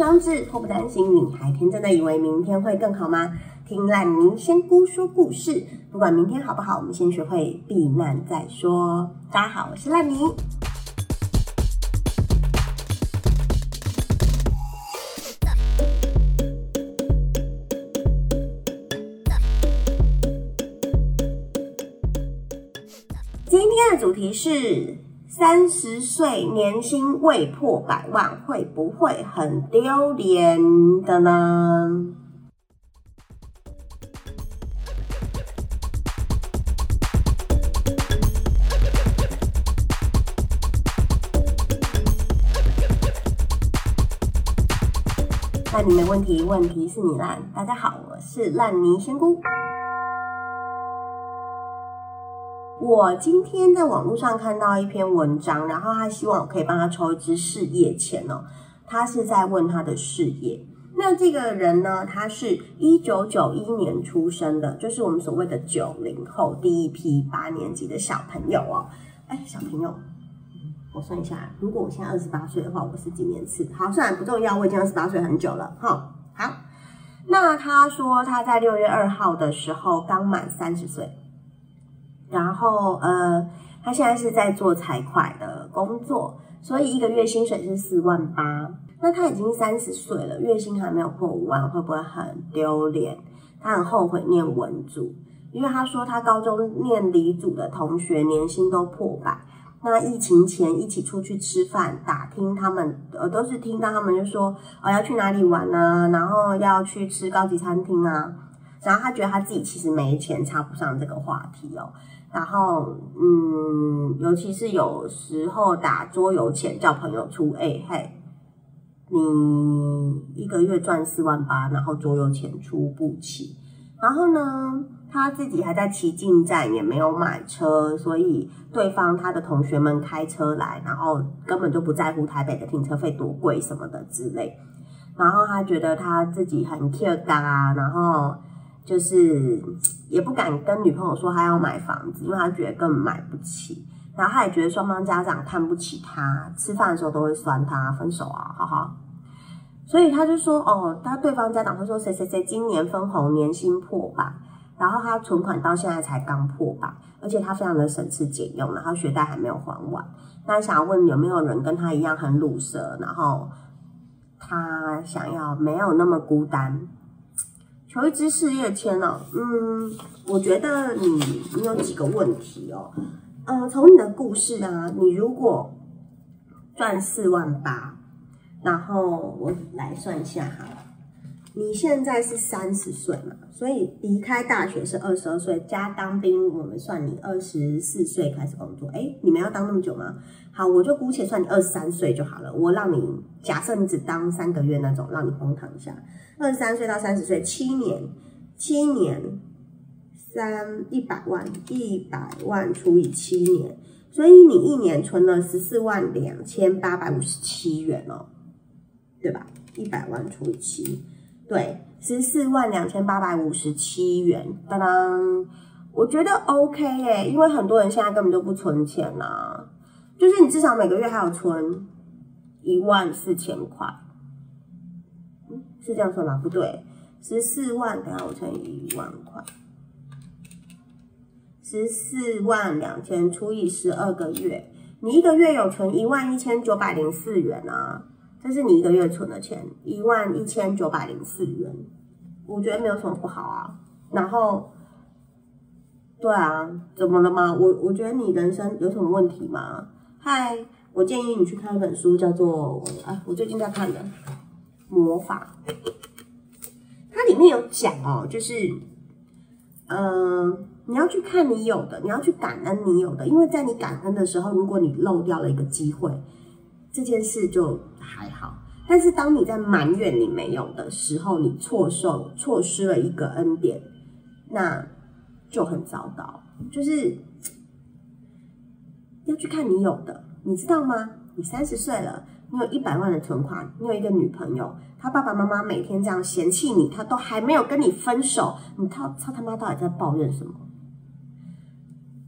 不生智，祸不单行，你还天真的以为明天会更好吗？听烂泥仙姑说故事，不管明天好不好，我们先学会避难再说。大家好，我是烂泥。今天的主题是三十岁年薪未破百万，会不会很丢脸的呢？那你没问题，问题是你烂。大家好，我是烂泥仙姑。我今天在网络上看到一篇文章，然后他希望我可以帮他抽一支事业签哦。他是在问他的事业。那这个人呢，他是一九九一年出生的，就是我们所谓的九零后第一批八年级的小朋友哦。哎，小朋友，我算一下，如果我现在二十八岁的话，我是几年次？好，算了，不重要，我已经二十八岁很久了哈。好，那他说他在六月二号的时候刚满三十岁。然后，呃，他现在是在做财会的工作，所以一个月薪水是四万八。那他已经三十岁了，月薪还没有破五万，会不会很丢脸？他很后悔念文组，因为他说他高中念理组的同学年薪都破百。那疫情前一起出去吃饭，打听他们，呃，都是听到他们就说，哦，要去哪里玩啊，然后要去吃高级餐厅啊。然后他觉得他自己其实没钱，插不上这个话题哦。然后，嗯，尤其是有时候打桌游钱叫朋友出，哎嘿，你一个月赚四万八，然后桌游钱出不起。然后呢，他自己还在骑进站，也没有买车，所以对方他的同学们开车来，然后根本就不在乎台北的停车费多贵什么的之类。然后他觉得他自己很 care 啊，然后。就是也不敢跟女朋友说他要买房子，因为他觉得根本买不起。然后他也觉得双方家长看不起他，吃饭的时候都会酸他，分手啊，哈哈。所以他就说，哦，他对方家长会说谁谁谁今年分红年薪破百，然后他存款到现在才刚破百，而且他非常的省吃俭用，然后学贷还没有还完。那想要问有没有人跟他一样很鲁蛇，然后他想要没有那么孤单。求一支事业签哦，嗯，我觉得你你有几个问题哦，嗯，从你的故事啊，你如果赚四万八，然后我来算一下哈，你现在是三十岁嘛，所以离开大学是二十二岁，加当兵，我们算你二十四岁开始工作，哎，你们要当那么久吗？好，我就姑且算你二十三岁就好了，我让你假设你只当三个月那种，让你荒唐一下。二十三岁到三十岁，七年，七年，三一百万，一百万除以七年，所以你一年存了十四万两千八百五十七元哦，对吧？一百万除以七，对，十四万两千八百五十七元，当当，我觉得 OK 哎，因为很多人现在根本就不存钱呐，就是你至少每个月还有存一万四千块。是这样算吗？不对，十四万，等下我乘以一万块，十四万两千除以十二个月，你一个月有存一万一千九百零四元啊，这是你一个月存的钱，一万一千九百零四元，我觉得没有什么不好啊。然后，对啊，怎么了吗？我我觉得你人生有什么问题吗？嗨，我建议你去看一本书，叫做啊，我最近在看的。魔法，它里面有讲哦，就是，嗯，你要去看你有的，你要去感恩你有的，因为在你感恩的时候，如果你漏掉了一个机会，这件事就还好；但是当你在埋怨你没有的时候，你错受错失了一个恩典，那就很糟糕。就是要去看你有的，你知道吗？你三十岁了。你有一百万的存款，你有一个女朋友，他爸爸妈妈每天这样嫌弃你，他都还没有跟你分手，你他他他妈到底在抱怨什么？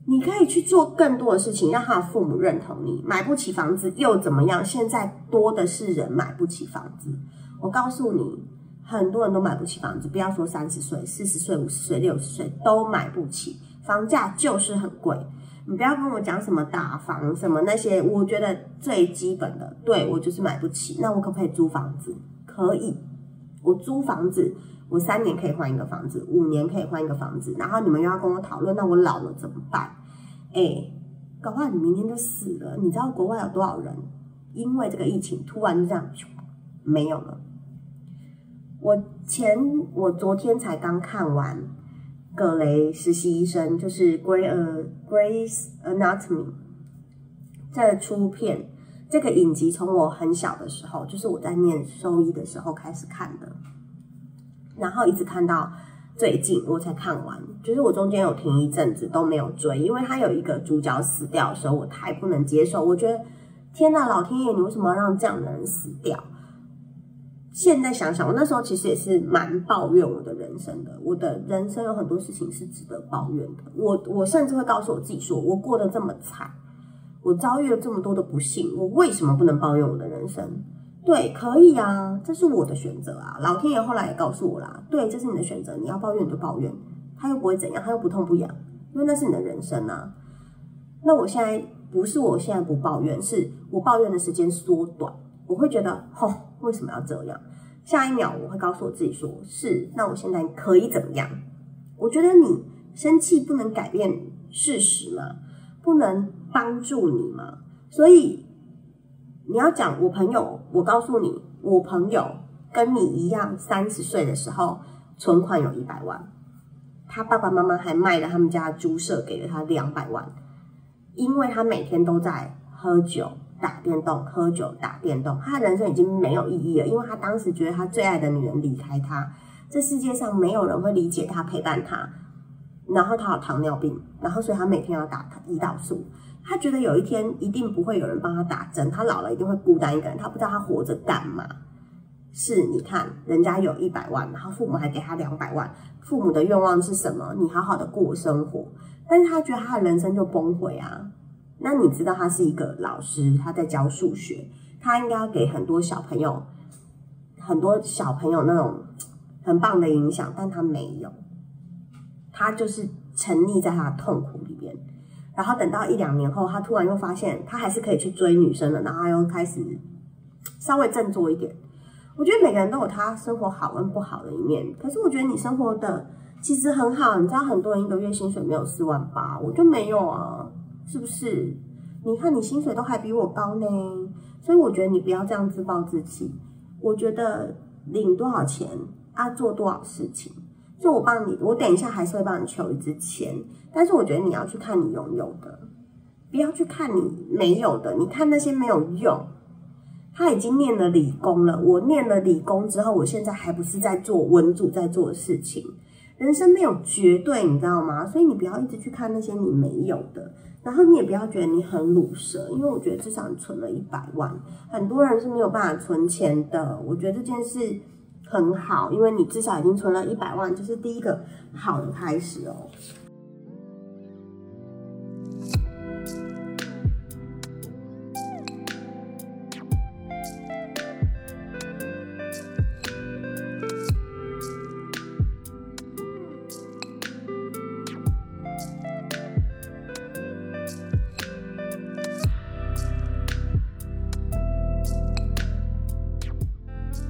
你可以去做更多的事情，让他的父母认同你。买不起房子又怎么样？现在多的是人买不起房子。我告诉你，很多人都买不起房子，不要说三十岁、四十岁、五十岁、六十岁都买不起，房价就是很贵。你不要跟我讲什么打房什么那些，我觉得最基本的，对我就是买不起。那我可不可以租房子？可以，我租房子，我三年可以换一个房子，五年可以换一个房子。然后你们又要跟我讨论，那我老了怎么办？哎，搞不好你明天就死了。你知道国外有多少人因为这个疫情突然就这样没有了？我前我昨天才刚看完。葛雷实习医生就是《Grey 呃 Grey's Anatomy》这出片，这个影集从我很小的时候，就是我在念兽医的时候开始看的，然后一直看到最近我才看完，就是我中间有停一阵子都没有追，因为他有一个主角死掉的时候，我太不能接受，我觉得天呐，老天爷，你为什么要让这样的人死掉？现在想想，我那时候其实也是蛮抱怨我的人生的。我的人生有很多事情是值得抱怨的。我我甚至会告诉我自己说，我过得这么惨，我遭遇了这么多的不幸，我为什么不能抱怨我的人生？对，可以啊，这是我的选择啊。老天爷后来也告诉我啦，对，这是你的选择，你要抱怨你就抱怨，他又不会怎样，他又不痛不痒，因为那是你的人生啊。那我现在不是我现在不抱怨，是我抱怨的时间缩短。我会觉得，吼，为什么要这样？下一秒我会告诉我自己，说是，那我现在可以怎么样？我觉得你生气不能改变事实嘛，不能帮助你嘛。所以你要讲我朋友，我告诉你，我朋友跟你一样，三十岁的时候存款有一百万，他爸爸妈妈还卖了他们家猪舍给了他两百万，因为他每天都在喝酒。打电动、喝酒、打电动，他的人生已经没有意义了，因为他当时觉得他最爱的女人离开他，这世界上没有人会理解他、陪伴他。然后他有糖尿病，然后所以他每天要打胰岛素。他觉得有一天一定不会有人帮他打针，他老了一定会孤单一个人，他不知道他活着干嘛。是，你看人家有一百万，然后父母还给他两百万，父母的愿望是什么？你好好的过生活，但是他觉得他的人生就崩溃啊。那你知道他是一个老师，他在教数学，他应该要给很多小朋友、很多小朋友那种 很棒的影响，但他没有，他就是沉溺在他的痛苦里边。然后等到一两年后，他突然又发现他还是可以去追女生了，然后他又开始稍微振作一点。我觉得每个人都有他生活好跟不好的一面，可是我觉得你生活的其实很好。你知道很多人一个月薪水没有四万八，我就没有啊。是不是？你看你薪水都还比我高呢，所以我觉得你不要这样自暴自弃。我觉得领多少钱啊，做多少事情，就我帮你，我等一下还是会帮你求一支签。但是我觉得你要去看你拥有的，不要去看你没有的。你看那些没有用。他已经念了理工了，我念了理工之后，我现在还不是在做文组在做的事情。人生没有绝对，你知道吗？所以你不要一直去看那些你没有的。然后你也不要觉得你很鲁蛇，因为我觉得至少你存了一百万，很多人是没有办法存钱的。我觉得这件事很好，因为你至少已经存了一百万，就是第一个好的开始哦。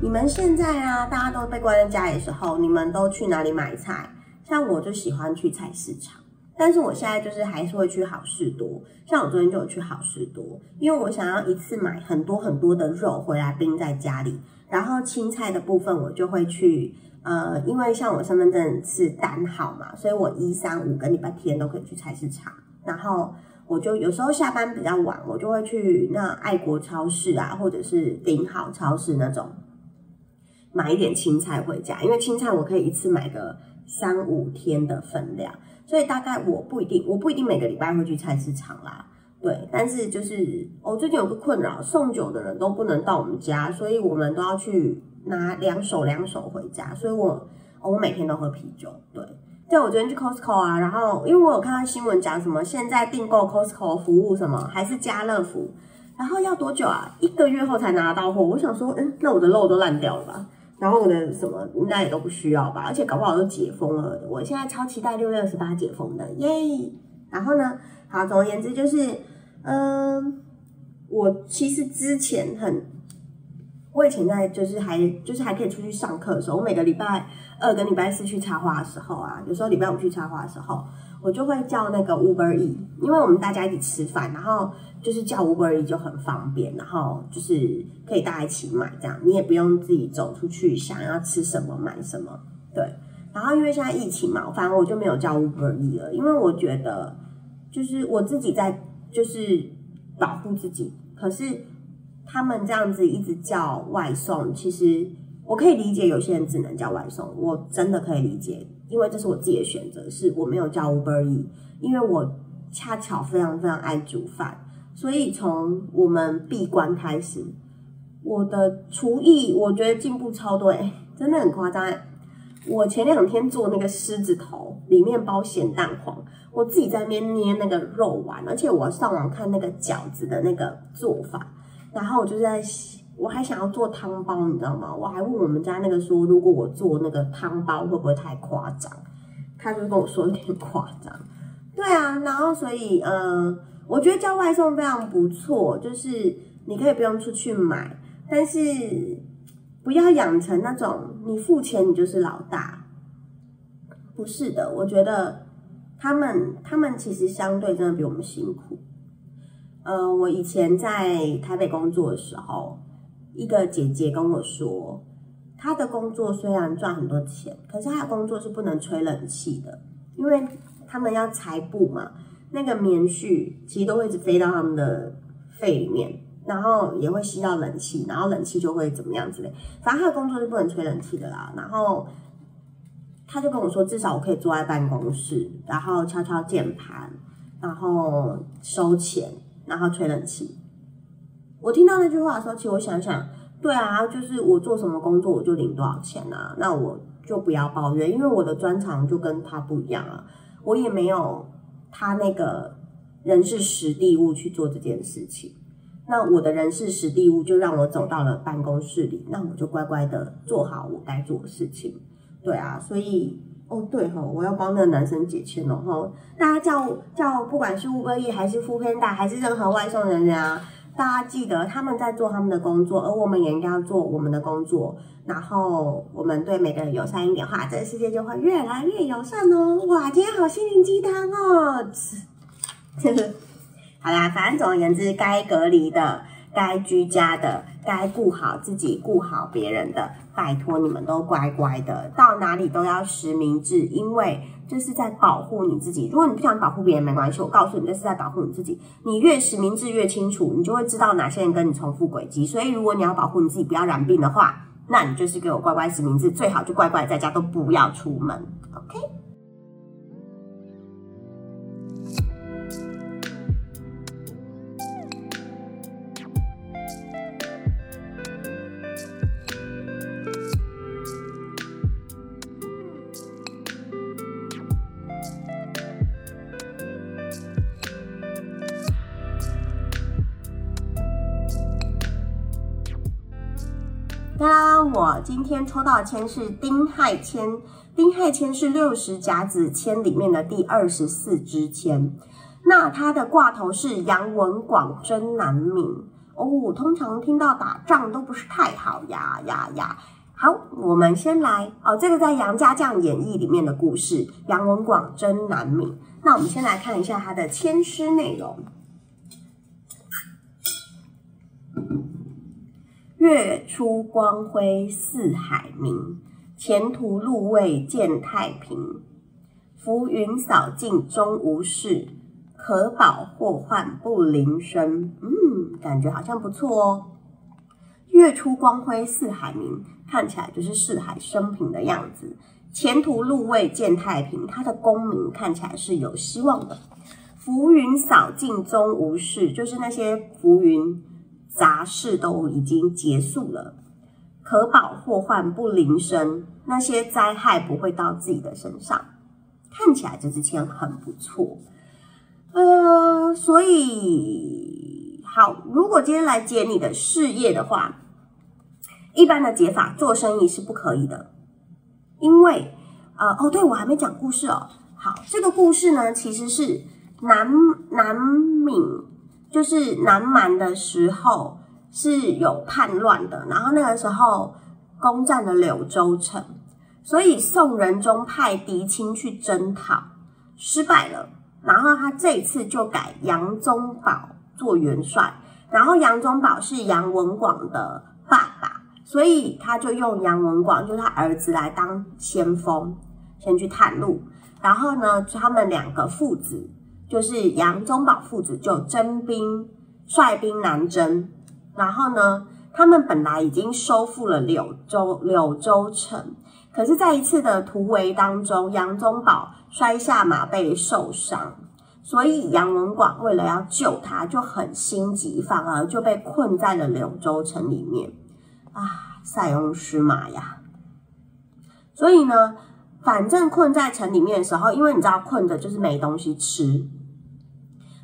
你们现在啊，大家都被关在家里的时候，你们都去哪里买菜？像我就喜欢去菜市场，但是我现在就是还是会去好事多。像我昨天就有去好事多，因为我想要一次买很多很多的肉回来冰在家里。然后青菜的部分我就会去，呃，因为像我身份证是单号嘛，所以我一三五跟礼拜天都可以去菜市场。然后我就有时候下班比较晚，我就会去那爱国超市啊，或者是顶好超市那种。买一点青菜回家，因为青菜我可以一次买个三五天的分量，所以大概我不一定，我不一定每个礼拜会去菜市场啦。对，但是就是我最近有个困扰，送酒的人都不能到我们家，所以我们都要去拿两手两手回家，所以我我每天都喝啤酒。对，对，我昨天去 Costco 啊，然后因为我有看到新闻讲什么，现在订购 Costco 服务什么还是家乐福，然后要多久啊？一个月后才拿到货。我想说，嗯，那我的肉都烂掉了吧？然后我的什么应该也都不需要吧？而且搞不好都解封了。我现在超期待六月二十八解封的，耶！然后呢，好，总而言之就是，嗯，我其实之前很。我以前在就是还就是还可以出去上课的时候，我每个礼拜二跟礼拜四去插花的时候啊，有时候礼拜五去插花的时候，我就会叫那个 Uber E，因为我们大家一起吃饭，然后就是叫 Uber E 就很方便，然后就是可以大家一起买这样，你也不用自己走出去想要吃什么买什么，对。然后因为现在疫情嘛，反正我就没有叫 Uber E 了，因为我觉得就是我自己在就是保护自己，可是。他们这样子一直叫外送，其实我可以理解有些人只能叫外送，我真的可以理解，因为这是我自己的选择，是我没有叫 Uber E，因为我恰巧非常非常爱煮饭，所以从我们闭关开始，我的厨艺我觉得进步超多，哎，真的很夸张。我前两天做那个狮子头，里面包咸蛋黄，我自己在那边捏那个肉丸，而且我上网看那个饺子的那个做法。然后我就在，我还想要做汤包，你知道吗？我还问我们家那个说，如果我做那个汤包会不会太夸张？他就跟我说有点夸张。对啊，然后所以呃，我觉得叫外送非常不错，就是你可以不用出去买，但是不要养成那种你付钱你就是老大。不是的，我觉得他们他们其实相对真的比我们辛苦。呃，我以前在台北工作的时候，一个姐姐跟我说，她的工作虽然赚很多钱，可是她的工作是不能吹冷气的，因为他们要裁布嘛，那个棉絮其实都会一直飞到他们的肺里面，然后也会吸到冷气，然后冷气就会怎么样之类，反正她的工作是不能吹冷气的啦。然后她就跟我说，至少我可以坐在办公室，然后敲敲键盘，然后收钱。然后吹冷气，我听到那句话的时候，其实我想想，对啊，就是我做什么工作我就领多少钱啊，那我就不要抱怨，因为我的专长就跟他不一样啊，我也没有他那个人事实地物去做这件事情，那我的人事实地物就让我走到了办公室里，那我就乖乖的做好我该做的事情，对啊，所以。哦，对哈，我要帮那个男生解签了哈。大家叫叫，不管是 Uber E 还是富片大，还是任何外送人员啊，大家记得他们在做他们的工作，而我们也应该要做我们的工作。然后我们对每个人友善一点话，这个世界就会越来越友善哦。哇，今天好心灵鸡汤哦。好啦，反正总而言之，该隔离的。该居家的，该顾好自己，顾好别人的，拜托你们都乖乖的，到哪里都要实名制，因为这是在保护你自己。如果你不想保护别人，没关系，我告诉你，这是在保护你自己。你越实名制越清楚，你就会知道哪些人跟你重复轨迹。所以，如果你要保护你自己不要染病的话，那你就是给我乖乖实名制，最好就乖乖在家，都不要出门。OK。今天抽到签是丁亥签，丁亥签是六十甲子签里面的第二十四支签。那它的挂头是杨文广真南闽哦。通常听到打仗都不是太好呀呀呀。好，我们先来哦，这个在杨家将演义里面的故事，杨文广真南闽。那我们先来看一下它的签诗内容。月出光辉四海明，前途路未见太平。浮云扫尽终无事，可保祸患不临身。嗯，感觉好像不错哦。月出光辉四海明，看起来就是四海升平的样子。前途路未见太平，他的功名看起来是有希望的。浮云扫尽终无事，就是那些浮云。杂事都已经结束了，可保祸患不临身，那些灾害不会到自己的身上。看起来这支签很不错。呃，所以好，如果今天来解你的事业的话，一般的解法做生意是不可以的，因为呃哦，对我还没讲故事哦。好，这个故事呢，其实是南南闽，就是南蛮的时候是有叛乱的，然后那个时候攻占了柳州城，所以宋仁宗派狄青去征讨，失败了。然后他这一次就改杨宗保做元帅，然后杨宗保是杨文广的爸爸，所以他就用杨文广，就是他儿子来当先锋，先去探路。然后呢，他们两个父子，就是杨宗保父子，就征兵率兵南征。然后呢，他们本来已经收复了柳州柳州城，可是在一次的突围当中，杨宗保。摔下马背受伤，所以杨文广为了要救他，就很心急，反而就被困在了柳州城里面。啊，塞翁失马呀！所以呢，反正困在城里面的时候，因为你知道困的就是没东西吃，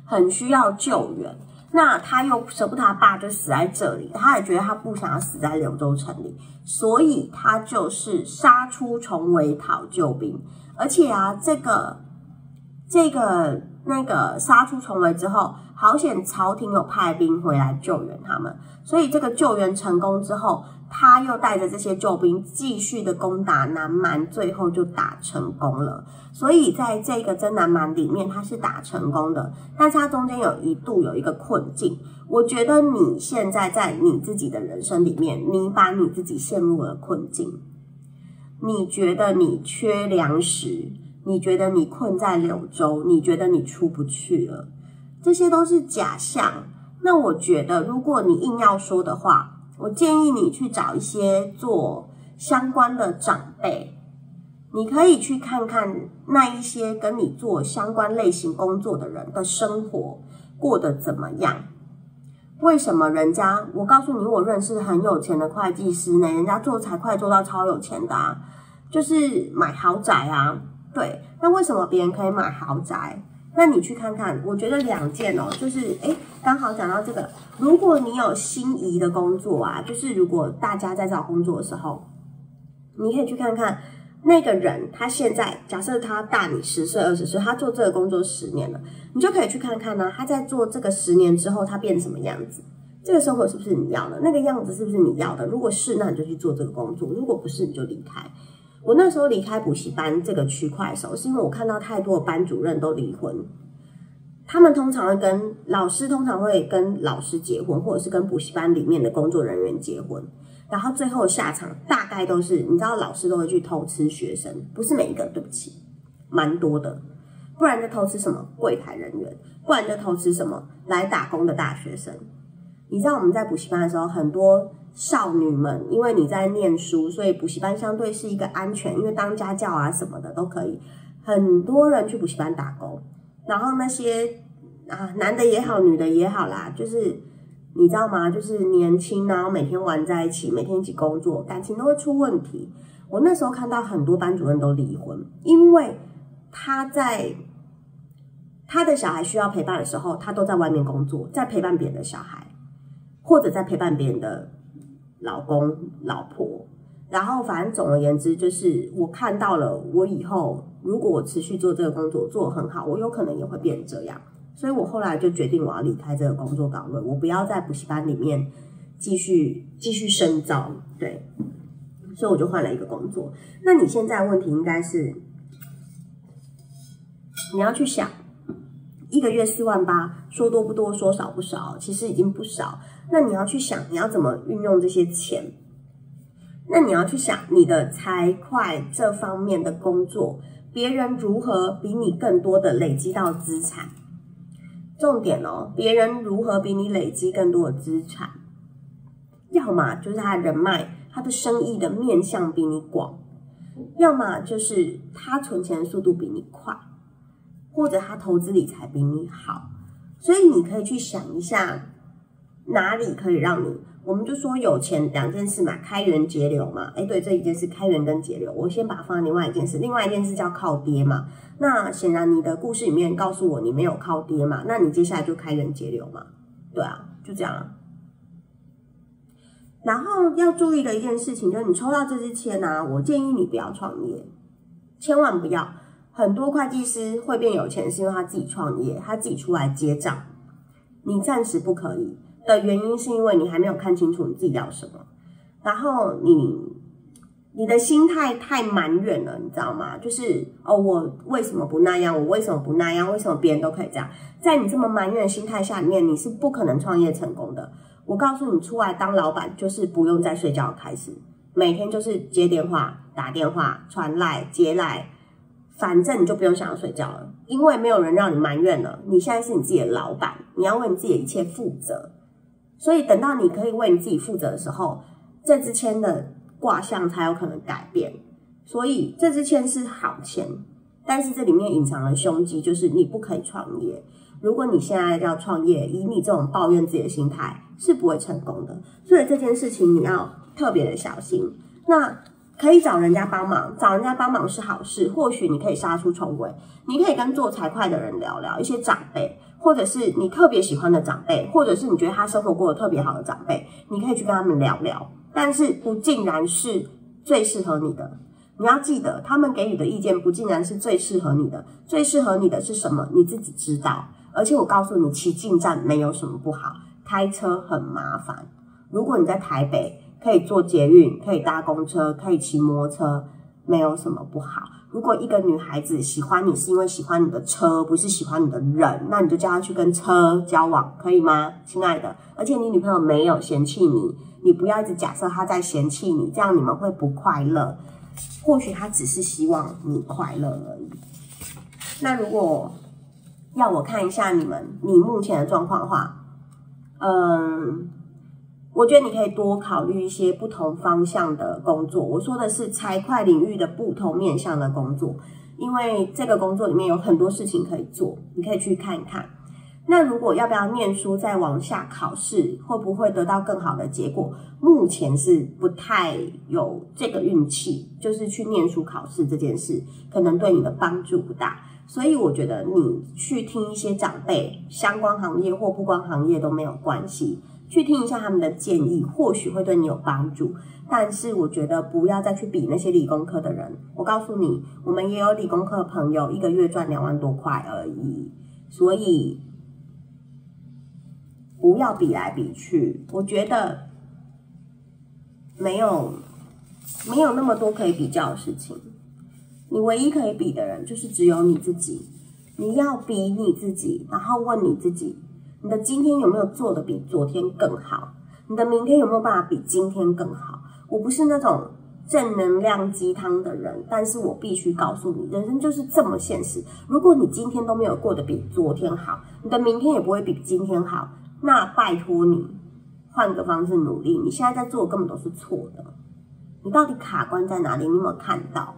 很需要救援。那他又舍不得他爸就死在这里，他也觉得他不想要死在柳州城里，所以他就是杀出重围讨救兵。而且啊，这个、这个、那个杀出重围之后，好险朝廷有派兵回来救援他们，所以这个救援成功之后，他又带着这些救兵继续的攻打南蛮，最后就打成功了。所以在这个真南蛮里面，他是打成功的，但是他中间有一度有一个困境。我觉得你现在在你自己的人生里面，你把你自己陷入了困境。你觉得你缺粮食？你觉得你困在柳州？你觉得你出不去了？这些都是假象。那我觉得，如果你硬要说的话，我建议你去找一些做相关的长辈，你可以去看看那一些跟你做相关类型工作的人的生活过得怎么样。为什么人家？我告诉你，我认识很有钱的会计师呢，人家做财会做到超有钱的啊，就是买豪宅啊。对，那为什么别人可以买豪宅？那你去看看，我觉得两件哦，就是诶，刚好讲到这个，如果你有心仪的工作啊，就是如果大家在找工作的时候，你可以去看看。那个人他现在假设他大你十岁二十岁，他做这个工作十年了，你就可以去看看呢。他在做这个十年之后，他变什么样子？这个生活是不是你要的？那个样子是不是你要的？如果是，那你就去做这个工作；如果不是，你就离开。我那时候离开补习班这个区块的时候，是因为我看到太多的班主任都离婚。他们通常会跟老师，通常会跟老师结婚，或者是跟补习班里面的工作人员结婚。然后最后下场大概都是，你知道老师都会去偷吃学生，不是每一个，对不起，蛮多的。不然就偷吃什么柜台人员，不然就偷吃什么来打工的大学生。你知道我们在补习班的时候，很多少女们，因为你在念书，所以补习班相对是一个安全，因为当家教啊什么的都可以。很多人去补习班打工，然后那些啊男的也好，女的也好啦，就是。你知道吗？就是年轻，然后每天玩在一起，每天一起工作，感情都会出问题。我那时候看到很多班主任都离婚，因为他在他的小孩需要陪伴的时候，他都在外面工作，在陪伴别人的小孩，或者在陪伴别人的老公、老婆。然后，反正总而言之，就是我看到了，我以后如果我持续做这个工作，做很好，我有可能也会变成这样。所以我后来就决定我要离开这个工作岗位，我不要在补习班里面继续继续深造，对，所以我就换了一个工作。那你现在问题应该是，你要去想，一个月四万八，说多不多，说少不少，其实已经不少。那你要去想，你要怎么运用这些钱？那你要去想你的财会这方面的工作，别人如何比你更多的累积到资产？重点哦，别人如何比你累积更多的资产？要么就是他的人脉、他的生意的面向比你广，要么就是他存钱的速度比你快，或者他投资理财比你好。所以你可以去想一下，哪里可以让你我们就说有钱两件事嘛，开源节流嘛。哎，对，这一件事开源跟节流，我先把它放在另外一件事，另外一件事叫靠爹嘛。那显然你的故事里面告诉我你没有靠爹嘛，那你接下来就开源节流嘛。对啊，就这样。然后要注意的一件事情就是，你抽到这支签啊，我建议你不要创业，千万不要。很多会计师会变有钱，是因为他自己创业，他自己出来接账。你暂时不可以的原因，是因为你还没有看清楚你自己要什么，然后你你的心态太埋怨了，你知道吗？就是哦，我为什么不那样？我为什么不那样？为什么别人都可以这样？在你这么埋怨的心态下面，你是不可能创业成功的。我告诉你，出来当老板就是不用再睡觉开始，每天就是接电话、打电话、传赖、接赖。反正你就不用想要睡觉了，因为没有人让你埋怨了。你现在是你自己的老板，你要为你自己的一切负责。所以等到你可以为你自己负责的时候，这支签的卦象才有可能改变。所以这支签是好签，但是这里面隐藏了凶机，就是你不可以创业。如果你现在要创业，以你这种抱怨自己的心态，是不会成功的。所以这件事情你要特别的小心。那。可以找人家帮忙，找人家帮忙是好事。或许你可以杀出重围，你可以跟做财会的人聊聊，一些长辈，或者是你特别喜欢的长辈，或者是你觉得他生活过得特别好的长辈，你可以去跟他们聊聊。但是不尽然是最适合你的，你要记得，他们给你的意见不尽然是最适合你的。最适合你的是什么？你自己知道。而且我告诉你，骑进站没有什么不好，开车很麻烦。如果你在台北。可以坐捷运，可以搭公车，可以骑摩托车，没有什么不好。如果一个女孩子喜欢你是因为喜欢你的车，不是喜欢你的人，那你就叫她去跟车交往，可以吗，亲爱的？而且你女朋友没有嫌弃你，你不要一直假设她在嫌弃你，这样你们会不快乐。或许她只是希望你快乐而已。那如果要我看一下你们你目前的状况的话，嗯。我觉得你可以多考虑一些不同方向的工作。我说的是财会领域的不同面向的工作，因为这个工作里面有很多事情可以做，你可以去看一看。那如果要不要念书再往下考试，会不会得到更好的结果？目前是不太有这个运气，就是去念书考试这件事，可能对你的帮助不大。所以我觉得你去听一些长辈，相关行业或不关行业都没有关系。去听一下他们的建议，或许会对你有帮助。但是我觉得不要再去比那些理工科的人。我告诉你，我们也有理工科的朋友，一个月赚两万多块而已。所以不要比来比去。我觉得没有没有那么多可以比较的事情。你唯一可以比的人，就是只有你自己。你要比你自己，然后问你自己。你的今天有没有做的比昨天更好？你的明天有没有办法比今天更好？我不是那种正能量鸡汤的人，但是我必须告诉你，人生就是这么现实。如果你今天都没有过得比昨天好，你的明天也不会比今天好。那拜托你换个方式努力。你现在在做的根本都是错的。你到底卡关在哪里？你有没有看到？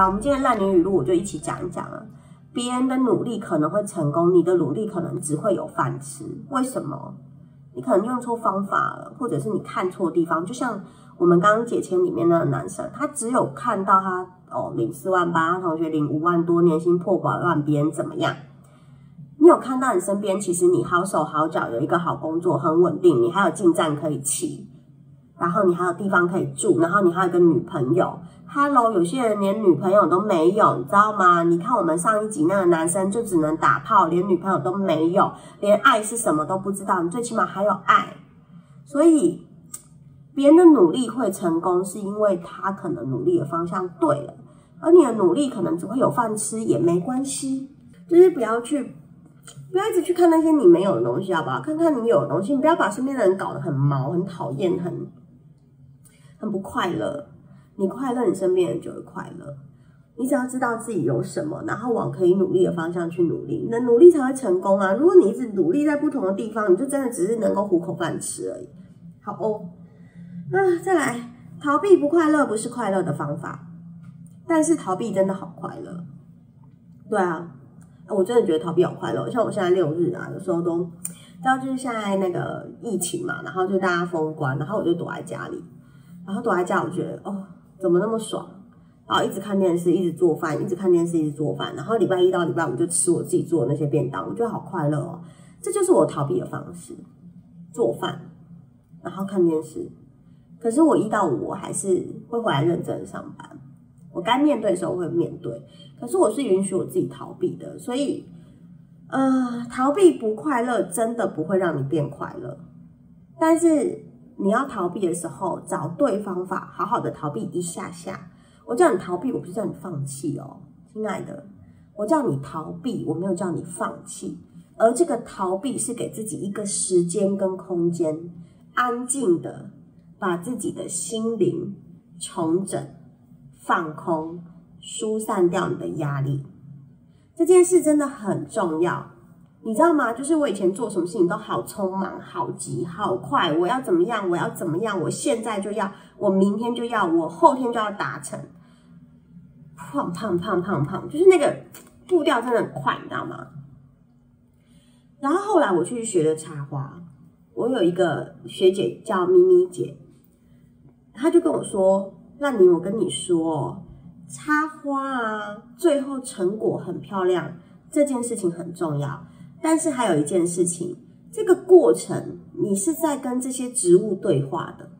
好，我们今天烂年语录我就一起讲一讲了。别人的努力可能会成功，你的努力可能只会有饭吃。为什么？你可能用错方法了，或者是你看错地方。就像我们刚刚解签里面那个男生，他只有看到他哦领四万八，他同学领五万多，年薪破百万，别人怎么样？你有看到你身边其实你好手好脚，有一个好工作，很稳定，你还有进站可以骑，然后你还有地方可以住，然后你还有个女朋友。Hello，有些人连女朋友都没有，你知道吗？你看我们上一集那个男生就只能打炮，连女朋友都没有，连爱是什么都不知道。你最起码还有爱，所以别人的努力会成功，是因为他可能努力的方向对了，而你的努力可能只会有饭吃也没关系。就是不要去，不要一直去看那些你没有的东西，好不好？看看你有的东西，你不要把身边的人搞得很毛、很讨厌、很很不快乐。你快乐，你身边人就会快乐。你只要知道自己有什么，然后往可以努力的方向去努力，那努力才会成功啊！如果你一直努力在不同的地方，你就真的只是能够糊口饭吃而已。好哦，那再来，逃避不快乐不是快乐的方法，但是逃避真的好快乐。对啊，我真的觉得逃避好快乐。像我现在六日啊，有时候都，知道就是现在那个疫情嘛，然后就大家封关，然后我就躲在家里，然后躲在家，我觉得哦，怎么那么爽？然后一直看电视，一直做饭，一直看电视，一直做饭。然后礼拜一到礼拜五就吃我自己做的那些便当，我觉得好快乐哦。这就是我逃避的方式，做饭，然后看电视。可是我一到五我还是会回来认真上班。我该面对的时候会面对，可是我是允许我自己逃避的。所以，呃，逃避不快乐，真的不会让你变快乐。但是你要逃避的时候，找对方法，好好的逃避一下下。我叫你逃避，我不是叫你放弃哦，亲爱的，我叫你逃避，我没有叫你放弃。而这个逃避是给自己一个时间跟空间，安静的把自己的心灵重整、放空、疏散掉你的压力。这件事真的很重要，你知道吗？就是我以前做什么事情都好匆忙、好急、好快，我要怎么样？我要怎么样？我现在就要，我明天就要，我后天就要达成。胖胖胖胖胖，就是那个步调真的很快，你知道吗？然后后来我去学了插花，我有一个学姐叫咪咪姐，她就跟我说：“那你我跟你说，插花啊，最后成果很漂亮，这件事情很重要。但是还有一件事情，这个过程你是在跟这些植物对话的，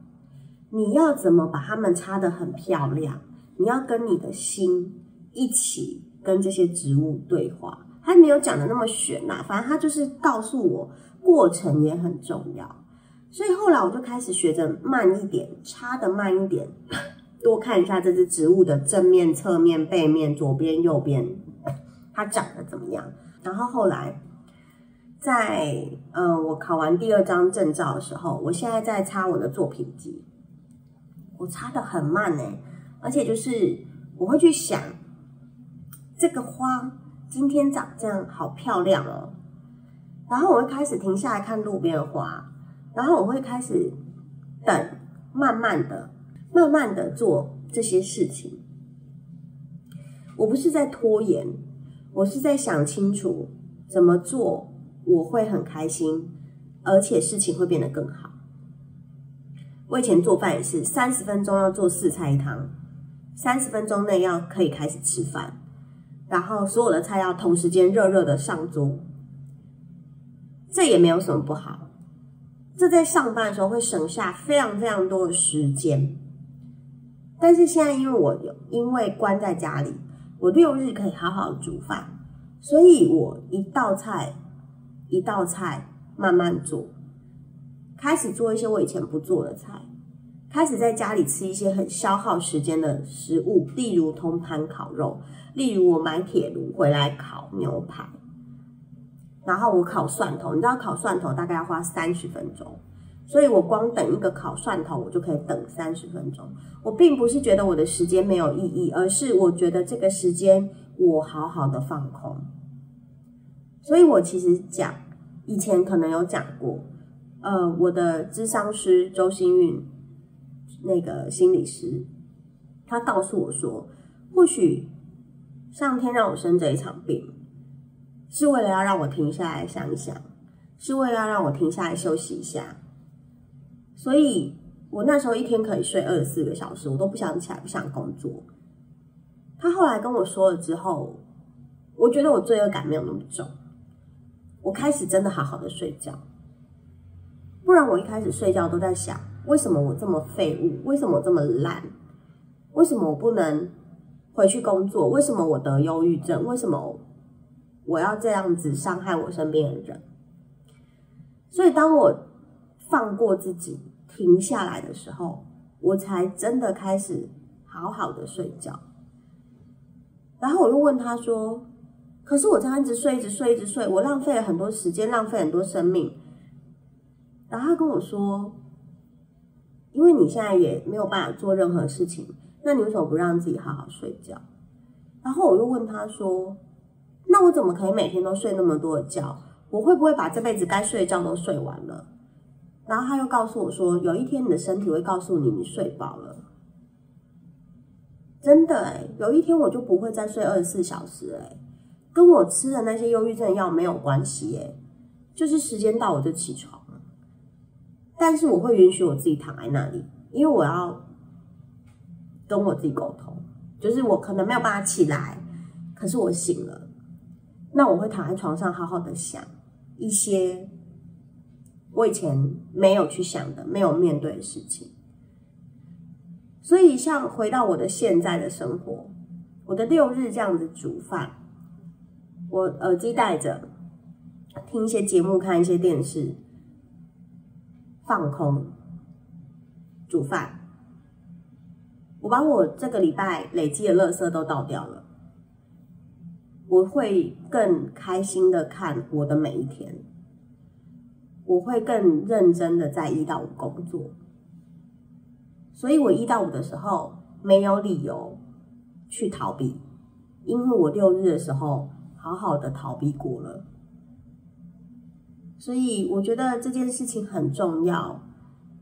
你要怎么把它们插得很漂亮？”你要跟你的心一起跟这些植物对话，他没有讲的那么玄呐，反正他就是告诉我过程也很重要，所以后来我就开始学着慢一点，插的慢一点，多看一下这只植物的正面、侧面、背面、左边、右边，它长得怎么样。然后后来在嗯，我考完第二张证照的时候，我现在在插我的作品集，我插的很慢呢。而且就是我会去想，这个花今天长这样好漂亮哦。然后我会开始停下来看路边的花，然后我会开始等，慢慢的、慢慢的做这些事情。我不是在拖延，我是在想清楚怎么做我会很开心，而且事情会变得更好。我以前做饭也是三十分钟要做四菜一汤。三十分钟内要可以开始吃饭，然后所有的菜要同时间热热的上桌，这也没有什么不好。这在上班的时候会省下非常非常多的时间。但是现在因为我有因为关在家里，我六日可以好好煮饭，所以我一道菜一道菜慢慢做，开始做一些我以前不做的菜。开始在家里吃一些很消耗时间的食物，例如通盘烤肉，例如我买铁炉回来烤牛排，然后我烤蒜头，你知道烤蒜头大概要花三十分钟，所以我光等一个烤蒜头，我就可以等三十分钟。我并不是觉得我的时间没有意义，而是我觉得这个时间我好好的放空。所以我其实讲以前可能有讲过，呃，我的智商师周星运。那个心理师，他告诉我说，或许上天让我生这一场病，是为了要让我停下来想一想，是为了要让我停下来休息一下。所以我那时候一天可以睡二十四个小时，我都不想起来，不想工作。他后来跟我说了之后，我觉得我罪恶感没有那么重，我开始真的好好的睡觉。不然我一开始睡觉都在想。为什么我这么废物？为什么我这么烂？为什么我不能回去工作？为什么我得忧郁症？为什么我要这样子伤害我身边的人？所以，当我放过自己、停下来的时候，我才真的开始好好的睡觉。然后我又问他说：“可是我这样一直睡、一直睡、一直睡，我浪费了很多时间，浪费很多生命。”然后他跟我说。因为你现在也没有办法做任何事情，那你为什么不让自己好好睡觉？然后我又问他说，那我怎么可以每天都睡那么多的觉？我会不会把这辈子该睡的觉都睡完了？然后他又告诉我说，有一天你的身体会告诉你你睡饱了。真的哎，有一天我就不会再睡二十四小时哎，跟我吃的那些忧郁症药没有关系耶，就是时间到我就起床了。但是我会允许我自己躺在那里，因为我要跟我自己沟通，就是我可能没有办法起来，可是我醒了，那我会躺在床上好好的想一些我以前没有去想的、没有面对的事情。所以，像回到我的现在的生活，我的六日这样子煮饭，我耳机戴着，听一些节目，看一些电视，放空，煮饭。我把我这个礼拜累积的垃圾都倒掉了，我会更开心的看我的每一天，我会更认真的在一到五工作。所以我一到五的时候没有理由去逃避，因为我六日的时候好好的逃避过了。所以我觉得这件事情很重要，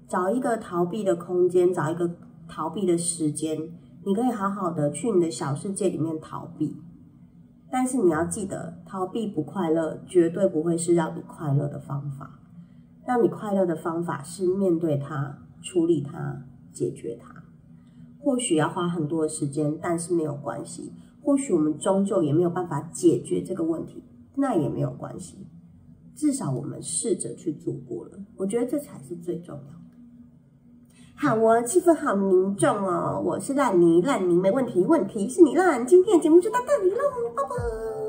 找一个逃避的空间，找一个逃避的时间，你可以好好的去你的小世界里面逃避。但是你要记得，逃避不快乐，绝对不会是让你快乐的方法。让你快乐的方法是面对它，处理它。解决它，或许要花很多的时间，但是没有关系。或许我们终究也没有办法解决这个问题，那也没有关系。至少我们试着去做过了，我觉得这才是最重要的。好我，气氛好凝重哦。我是烂泥，烂泥没问题，问题是你烂。今天的节目就到这里喽，拜拜。